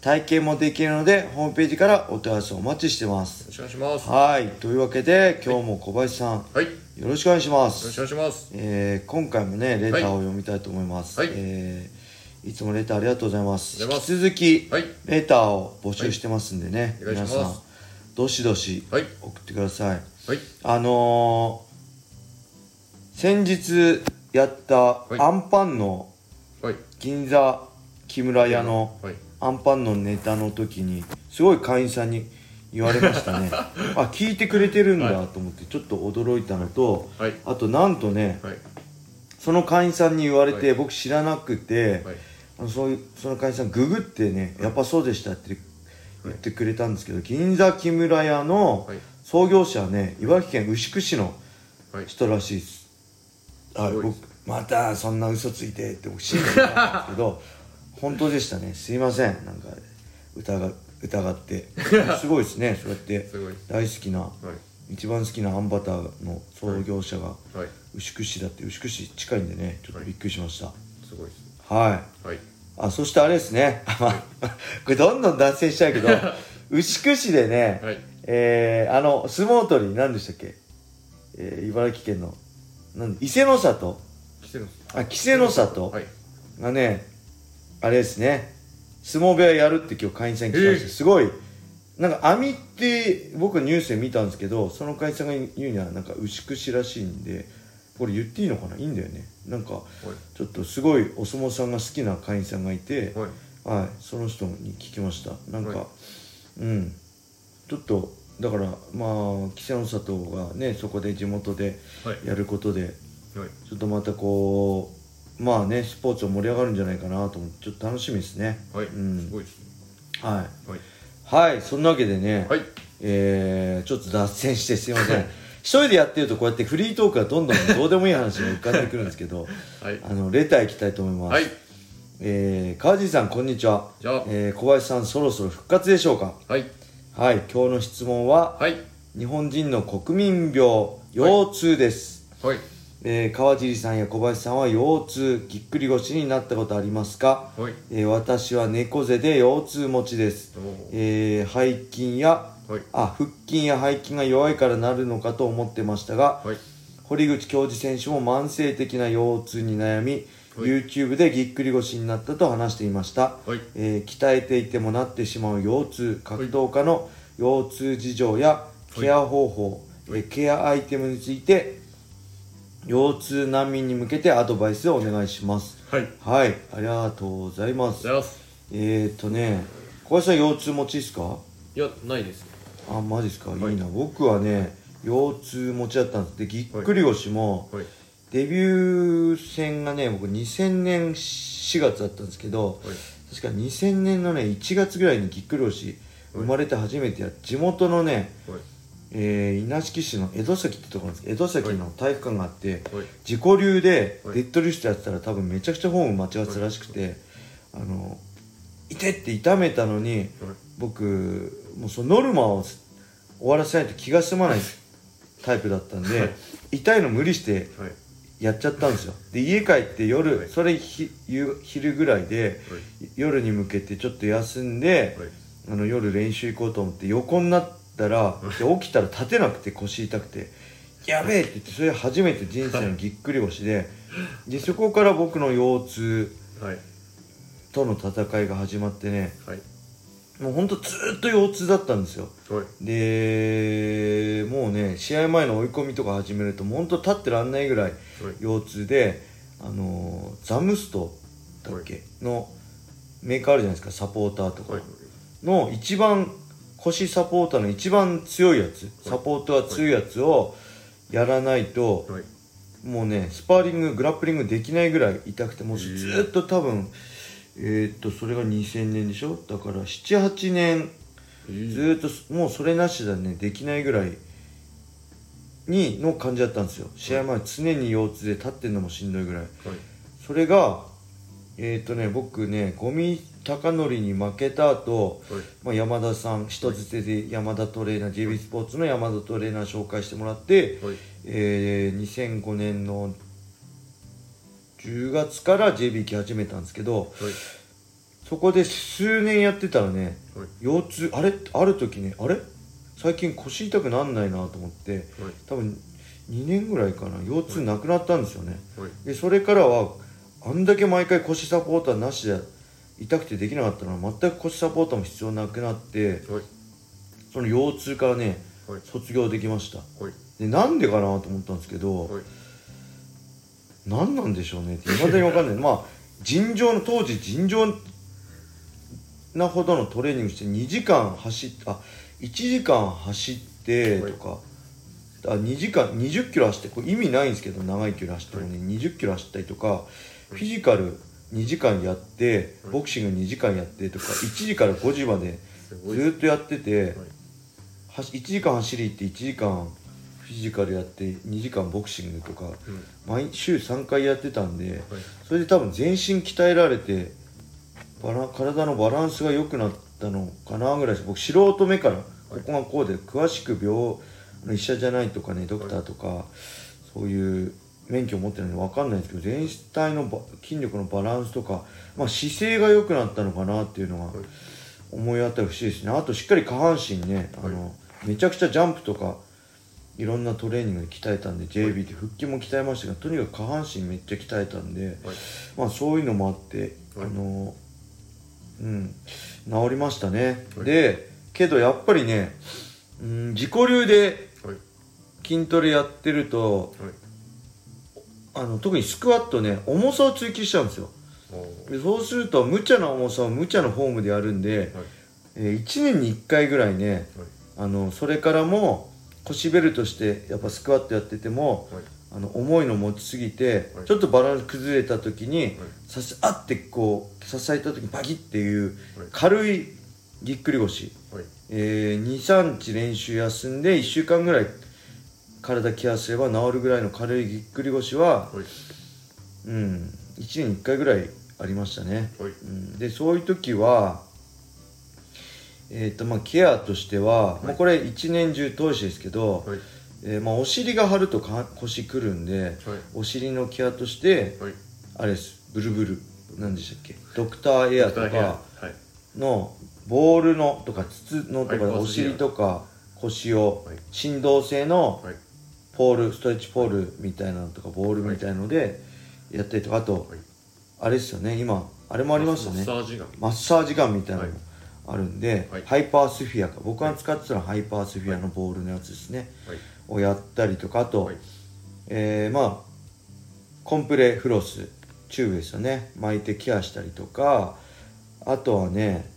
体験もできるのでホームページからお問い合わせお待ちしてます。よろしくお願いします。はい。というわけで今日も小林さん、はい。よよろしくお願いしまろすしくお願いします。えー今回もねレターを読みたいと思います、はい。えーいつもレターありがとうございます。ありがとうござ引き続き、はい。レターを募集してますんでね、はい。皆さんどしどしはい。送ってください、はい。あのー先日やったい。アンパンのはい。銀座木村屋のはい。アンパンのネタの時にすごい会員さんに言われましたね あ聞いてくれてるんだと思ってちょっと驚いたのと、はい。あとなんとねはい。その会員さんに言われて、はい僕知らなくて、はい。あのそういうその会員さんググってね、やっぱそうでしたって言ってくれたんですけど、銀座木村屋のはい。創業者はね茨城県牛久市のはい。人らしいですはい僕またそんな嘘ついてって僕信じてたんですけど 本当でしたねすいませんなんか疑疑って すごいですねそうやって。大好きなはい。一番好きなあんバターの創業者がはい。牛久市だって牛久市近いんでねちょっとびっくりしましたすごいです。はいはい。あそしてあれですねまあ これどんどん脱線しちゃうけど 牛久市でね、はい。えー、あの相撲取り何でしたっけ、えー、茨城県のなん伊勢の里あ稀勢の里はい。がね、あれですね。相撲部屋やるって今日会員さんに来たんですよ、えーすごい。なんか網って僕ニュースで見たんですけどその会員さんが言うにはなんか牛久市らしいんでこれ言っていいのかな？いいんだよね。なんかはい。ちょっとすごいお相撲さんが好きな会員さんがいて、はい。はい、その人に聞きました。なんか、はい。うん。ちょっとだからまあ稀勢の里がねそこで地元ではい。やることではい。ちょっとまたこうまあねスポーツも盛り上がるんじゃないかなと思ってちょっと楽しみですねはい。うんすごいですね。はいはい。はいそんなわけでね、はい。えー、ちょっと脱線してすいません 一人でやってるとこうやってフリートークがどんどんどうでもいい話が浮かんでくるんですけど はい。あのレターいきたいと思います、はい。えー、川尻さんこんにちはじゃあ。えー小林さんそろそろ復活でしょうか？はい。はい今日の質問ははい。日本人の国民病腰痛です、はい。えー川尻さんや小林さんは腰痛ぎっくり腰になったことありますか、はい。えー私は猫背で腰痛持ちです、えー背筋やはい。あ腹筋や背筋が弱いからなるのかと思ってましたがはい。堀口教授選手も慢性的な腰痛に悩み、はい YouTube でぎっくり腰になったと話していました、はい。えー鍛えていてもなってしまう腰痛格闘家の腰痛事情やケア方法、はいえーケアアイテムについて腰痛難民に向けてアドバイスをお願いしますはい。はいありがとうございますじゃあ。えー、っとね小林さん腰痛持ちですか？いや、ないです。あマジですか、はいい、いな僕はね腰痛持ちだったんですでぎっくり腰も、はい。デビュー戦がね僕2000年4月だったんですけど、はい。確か2000年のね1月ぐらいにぎっくり腰生まれて初めてやる地元のね、はい。えー稲敷市の江戸崎ってところなんです江戸崎の体育館があって、はい。自己流ではいデッドリフトやってたら多分めちゃくちゃフォーム間違ってたらしくて、あの「痛い!」って痛めたのにはい。僕もうそのノルマを終わらせないと気が済まないタイプだったんで、はい痛いの無理してはい。やっちゃったんですよで家帰って夜、はいそれひ夕昼ぐらいではい。夜に向けてちょっと休んで、はい。あの夜練習行こうと思って横になったらで起きたら立てなくて腰痛くて「やべえ!」って言ってそれ初めて人生のぎっくり腰ででそこから僕の腰痛はい。との戦いが始まってねはい。もうほんとずーっと腰痛だったんですよはい。でもうね試合前の追い込みとか始めるともうほんと立ってらんないぐらいはい。腰痛であのーザムストだっけ、のメーカーあるじゃないですかサポーターとか、はい。の一番腰サポーターの一番強いやつサポートが強いやつをやらないとはい。もうねスパーリンググラップリングできないぐらい痛くてもうずーっと多分えーっとそれが2000年でしょ？だから78年えー。ずーっともうそれなしだねできないぐらいにの感じだったんですよ。試合前常に腰痛で立ってるのもしんどいぐらい。はい。それがえっ、とね僕ね五味貴則に負けた後、はい。まあ、山田さん人づてで山田トレーナー JB スポーツの山田トレーナー紹介してもらって、はい。えー2005年の10月から JB 来始めたんですけどはい。そこで数年やってたらねはい。腰痛あれ？ある時ねあれ？最近腰痛くなんないなと思ってはい。多分2年ぐらいかな腰痛なくなったんですよね。はい。でそれからはあんだけ毎回腰サポーターなしで痛くてできなかったのは全く腰サポーターも必要なくなってはい。その腰痛からねはい。卒業できました。はい。でなんでかなと思ったんですけど、はい。何なんでしょうねって未だに分かんない。まあ尋常の当時尋常なほどのトレーニングして2時間走っあ1時間走ってとか、あ2時間20キロ走ってこれ意味ないんですけど長い距離走ってもね、20キロ走ったりとか、フィジカル2時間やってはい。ボクシング2時間やってとか1時から5時までずっとやってて、はい。はし1時間走り行って1時間フィジカルやって2時間ボクシングとかうん。毎週3回やってたんではい。それで多分全身鍛えられてバラ体のバランスが良くなったのかなぐらいです。僕素人目からここがこうで詳しく病医者じゃないとかねドクターとかそういう免許を持ってないので分かんないんですけど全体のば筋力のバランスとか、まあ、姿勢が良くなったのかなっていうのがはい。思い当たる節ですね。あとしっかり下半身ねあの、めちゃくちゃジャンプとかいろんなトレーニングで鍛えたんで JB で腹筋も鍛えましたけどとにかく下半身めっちゃ鍛えたんで、はい。まあそういうのもあって、はい。あのうん治りましたね、はい。でけどやっぱりね、うん、自己流ではい。筋トレやってるとはいあの特にスクワットね重さを追求しちゃうんですよ。そうすると無茶な重さを無茶なフォームでやるんで、はい。え1年に1回ぐらいねはい。あのそれからも腰ベルトしてやっぱスクワットやっててもはい。あの重いの持ちすぎて、はい。ちょっとバランス崩れた時に、はい。さすあってこう支えた時にバキッっていうはい。軽いぎっくり腰、はい。えー、23日練習休んで1週間ぐらい体ケアすれば治るぐらいの軽いぎっくり腰は、はい。うん、1年に1回ぐらいありましたね、はい。うん、でそういう時はえーとまあ、ケアとしては、い。まあ、これ一年中通しですけど、はい。えーまあ、お尻が張るとか腰くるんで、はい。お尻のケアとしてはい。あれです。ブルブル。何でしたっけ？ドクターエアとはいかはい。のボールのとか筒のとかはい。お尻とか腰をはい。振動性のはいポールストレッチポールみたいなのとかボールみたいのでやったりとかあとはい。あれですよね。今あれもありますよね。マッサージガン。マッサージガンみたいなのもはい。あるんで、はい。ハイパースフィアか。僕が使ってたのはハイパースフィアのボールのやつですね、はい。をやったりとかあと、はい。えーまあコンプレフロスチューブですよね。巻いてケアしたりとかあとはね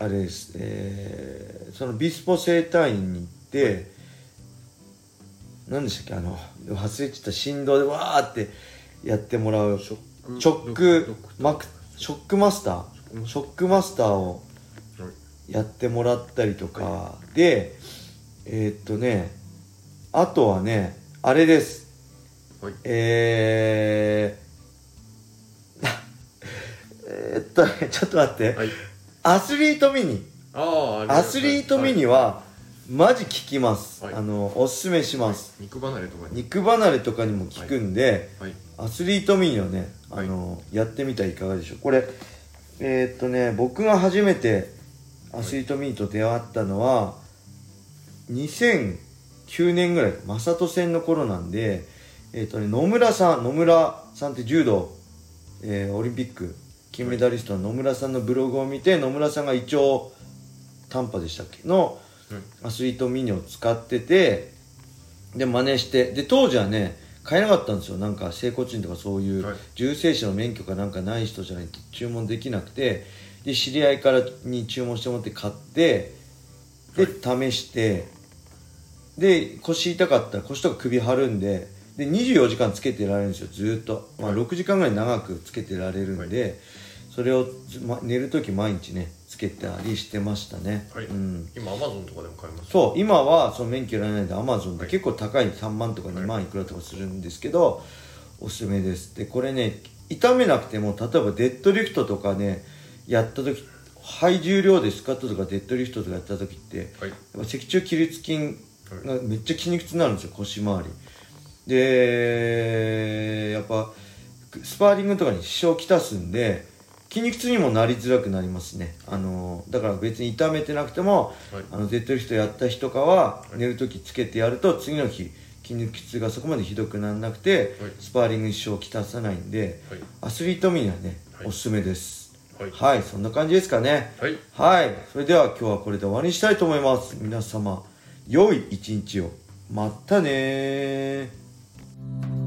あれです、えーそのビスポ整体院に行って、何でしたっけ？あの忘れちゃった振動でわーってやってもらう。ショックショックドクマクショックマスター。ショックマスター。をはい。やってもらったりとか、でえーっとねあとはねあれです。はい。えー えーっとねちょっと待って、はい。アスリートミニ。アスリートミニはマジ効きます、はい。あのおすすめします、肉離れとかに。肉離れとかにも効くんで、はい。アスリートミニをね、はい。あのやってみたらいかがでしょう。これえーっとね僕が初めてアスリートミニと出会ったのは、2009年ぐらい正人戦の頃なんでえーっとね野村さん野村さんって柔道、えーオリンピック金メダリストの野村さんのブログを見て野村さんが胃腸短波でしたっけ？のはいアスリートミニを使っててで真似してで当時はね買えなかったんですよ。なんか整骨院とかそういうはい。重生師の免許かなんかない人じゃないと注文できなくてで知り合いからに注文してもらって買ってで、試してで腰痛かったら腰とか首張るんでで24時間つけてられるんですよ。ずーっと、まあ、はい。6時間ぐらい長くつけてられるんで、それをず、ま、寝る時毎日ねつけたりしてましたね、はい。うん、今アマゾンとかでも買えます？そう今はその免許いらないんでアマゾンで結構高い3万とか2万い。くらとかするんですけど、おすすめです。でこれね痛めなくても例えばデッドリフトとかねやった時ハイ重量でスクワットとかデッドリフトとかやった時ってはい。やっぱ脊柱起立筋がめっちゃ筋肉痛になるんですよ腰回り。でやっぱスパーリングとかに支障をきたすんで筋肉痛にもなりづらくなりますね。あのだから別に痛めてなくても、はい。あのデッドリフトやった日とかは寝る時つけてやると次の日筋肉痛がそこまでひどくならなくて、はい。スパーリングに支障をきたさないんで、はい。アスリートミにはね、はい。おすすめです。はい。はいそんな感じですかね。はい。はい。それでは今日はこれで終わりにしたいと思います。皆様、良い一日を。またねー。